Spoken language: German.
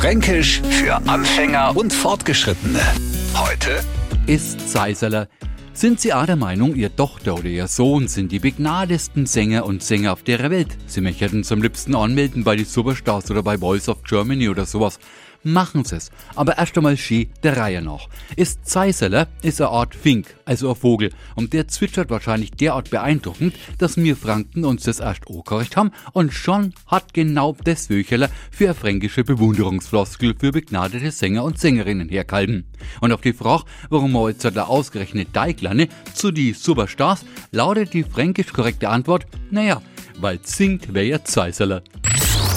Fränkisch für Anfänger und Fortgeschrittene. Heute ist Zeiserler. Sind Sie auch der Meinung, Ihr Tochter oder Ihr Sohn sind die begnadesten Sänger und Sänger auf der Welt? Sie möchten zum liebsten anmelden bei die Superstars oder bei Voice of Germany oder sowas machen sie es. Aber erst einmal schön der Reihe nach. Ist Zeiseler ist eine Art Fink, also ein Vogel. Und der zwitschert wahrscheinlich derart beeindruckend, dass wir Franken uns das erst angehört haben und schon hat genau das Wöcheler für eine fränkische Bewunderungsfloskel für begnadete Sänger und Sängerinnen hergehalten. Und auf die Frage, warum wir jetzt da ausgerechnet Deiglane zu die Superstars, lautet die fränkisch korrekte Antwort, naja, weil singt wer ja Zeiseler.